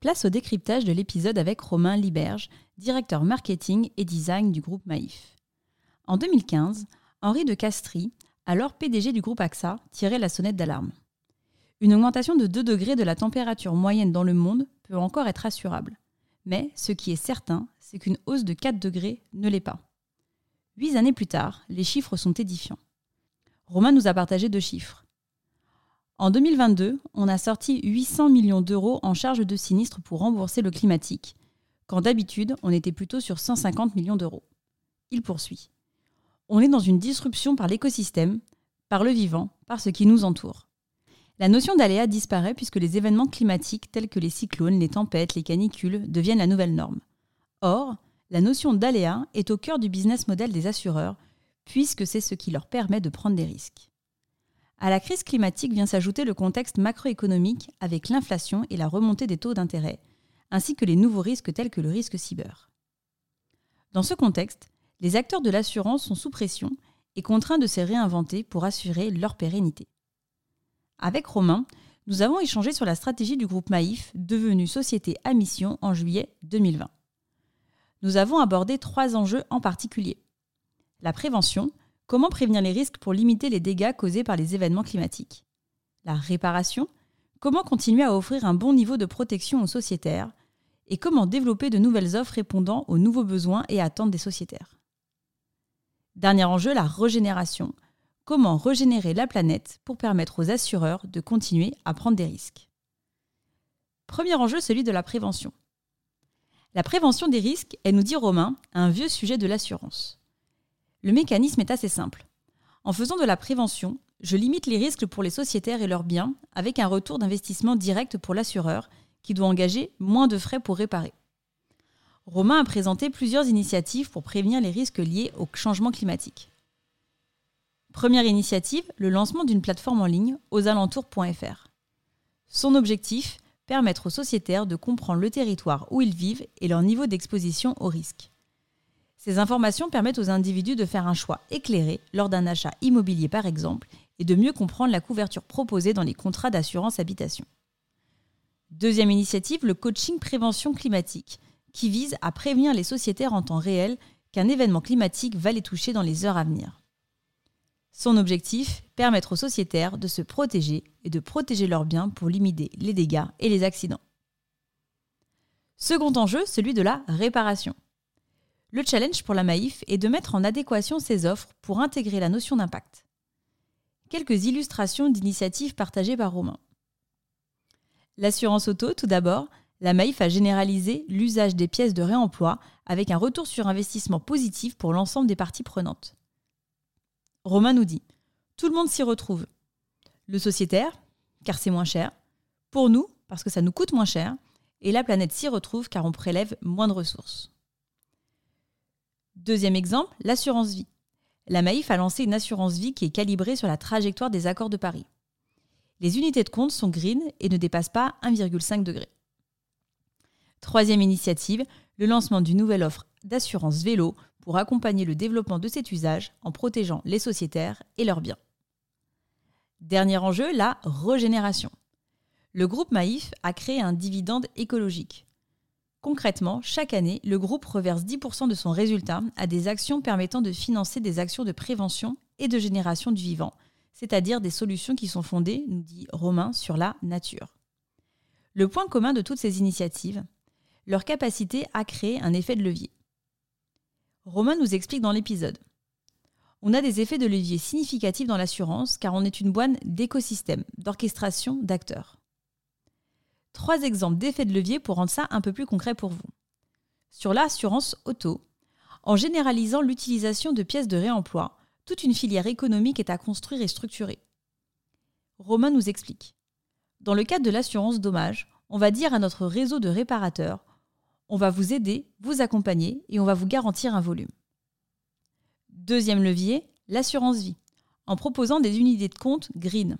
Place au décryptage de l'épisode avec Romain Liberge, directeur marketing et design du groupe Maïf. En 2015, Henri de Castries, alors PDG du groupe AXA, tirait la sonnette d'alarme. Une augmentation de 2 degrés de la température moyenne dans le monde peut encore être assurable. Mais ce qui est certain, c'est qu'une hausse de 4 degrés ne l'est pas. Huit années plus tard, les chiffres sont édifiants. Romain nous a partagé deux chiffres. En 2022, on a sorti 800 millions d'euros en charges de sinistre pour rembourser le climatique, quand d'habitude on était plutôt sur 150 millions d'euros. Il poursuit. On est dans une disruption par l'écosystème, par le vivant, par ce qui nous entoure. La notion d'aléa disparaît puisque les événements climatiques tels que les cyclones, les tempêtes, les canicules deviennent la nouvelle norme. Or, la notion d'aléa est au cœur du business model des assureurs, puisque c'est ce qui leur permet de prendre des risques. À la crise climatique vient s'ajouter le contexte macroéconomique avec l'inflation et la remontée des taux d'intérêt, ainsi que les nouveaux risques tels que le risque cyber. Dans ce contexte, les acteurs de l'assurance sont sous pression et contraints de se réinventer pour assurer leur pérennité. Avec Romain, nous avons échangé sur la stratégie du groupe Maïf, devenu société à mission en juillet 2020. Nous avons abordé trois enjeux en particulier. La prévention, Comment prévenir les risques pour limiter les dégâts causés par les événements climatiques? La réparation? Comment continuer à offrir un bon niveau de protection aux sociétaires? Et comment développer de nouvelles offres répondant aux nouveaux besoins et attentes des sociétaires? Dernier enjeu, la régénération. Comment régénérer la planète pour permettre aux assureurs de continuer à prendre des risques? Premier enjeu, celui de la prévention. La prévention des risques est, nous dit Romain, un vieux sujet de l'assurance. Le mécanisme est assez simple. En faisant de la prévention, je limite les risques pour les sociétaires et leurs biens avec un retour d'investissement direct pour l'assureur qui doit engager moins de frais pour réparer. Romain a présenté plusieurs initiatives pour prévenir les risques liés au changement climatique. Première initiative, le lancement d'une plateforme en ligne aux alentours.fr. Son objectif, permettre aux sociétaires de comprendre le territoire où ils vivent et leur niveau d'exposition aux risques. Ces informations permettent aux individus de faire un choix éclairé lors d'un achat immobilier par exemple et de mieux comprendre la couverture proposée dans les contrats d'assurance habitation. Deuxième initiative, le coaching prévention climatique, qui vise à prévenir les sociétaires en temps réel qu'un événement climatique va les toucher dans les heures à venir. Son objectif, permettre aux sociétaires de se protéger et de protéger leurs biens pour limiter les dégâts et les accidents. Second enjeu, celui de la réparation. Le challenge pour la Maïf est de mettre en adéquation ses offres pour intégrer la notion d'impact. Quelques illustrations d'initiatives partagées par Romain. L'assurance auto, tout d'abord, la Maïf a généralisé l'usage des pièces de réemploi avec un retour sur investissement positif pour l'ensemble des parties prenantes. Romain nous dit Tout le monde s'y retrouve. Le sociétaire, car c'est moins cher. Pour nous, parce que ça nous coûte moins cher. Et la planète s'y retrouve car on prélève moins de ressources. Deuxième exemple, l'assurance vie. La Maïf a lancé une assurance vie qui est calibrée sur la trajectoire des accords de Paris. Les unités de compte sont green et ne dépassent pas 1,5 degré. Troisième initiative, le lancement d'une nouvelle offre d'assurance vélo pour accompagner le développement de cet usage en protégeant les sociétaires et leurs biens. Dernier enjeu, la régénération. Le groupe Maïf a créé un dividende écologique. Concrètement, chaque année, le groupe reverse 10% de son résultat à des actions permettant de financer des actions de prévention et de génération du vivant, c'est-à-dire des solutions qui sont fondées, nous dit Romain, sur la nature. Le point commun de toutes ces initiatives, leur capacité à créer un effet de levier. Romain nous explique dans l'épisode. On a des effets de levier significatifs dans l'assurance car on est une boîte d'écosystème, d'orchestration, d'acteurs. Trois exemples d'effets de levier pour rendre ça un peu plus concret pour vous. Sur l'assurance auto, en généralisant l'utilisation de pièces de réemploi, toute une filière économique est à construire et structurer. Romain nous explique. Dans le cadre de l'assurance dommage, on va dire à notre réseau de réparateurs On va vous aider, vous accompagner et on va vous garantir un volume. Deuxième levier, l'assurance vie, en proposant des unités de compte green.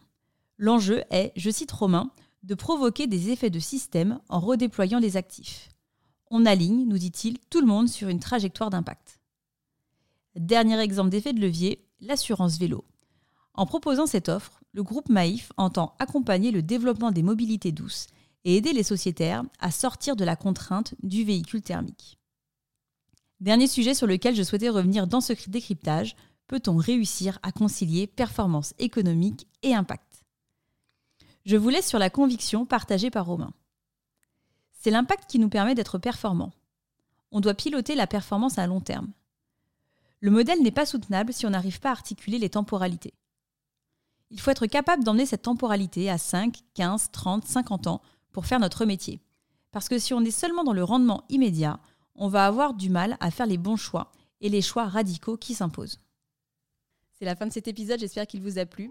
L'enjeu est, je cite Romain, de provoquer des effets de système en redéployant les actifs. On aligne, nous dit-il, tout le monde sur une trajectoire d'impact. Dernier exemple d'effet de levier, l'assurance vélo. En proposant cette offre, le groupe Maïf entend accompagner le développement des mobilités douces et aider les sociétaires à sortir de la contrainte du véhicule thermique. Dernier sujet sur lequel je souhaitais revenir dans ce décryptage, peut-on réussir à concilier performance économique et impact? Je vous laisse sur la conviction partagée par Romain. C'est l'impact qui nous permet d'être performants. On doit piloter la performance à long terme. Le modèle n'est pas soutenable si on n'arrive pas à articuler les temporalités. Il faut être capable d'emmener cette temporalité à 5, 15, 30, 50 ans pour faire notre métier. Parce que si on est seulement dans le rendement immédiat, on va avoir du mal à faire les bons choix et les choix radicaux qui s'imposent. C'est la fin de cet épisode, j'espère qu'il vous a plu.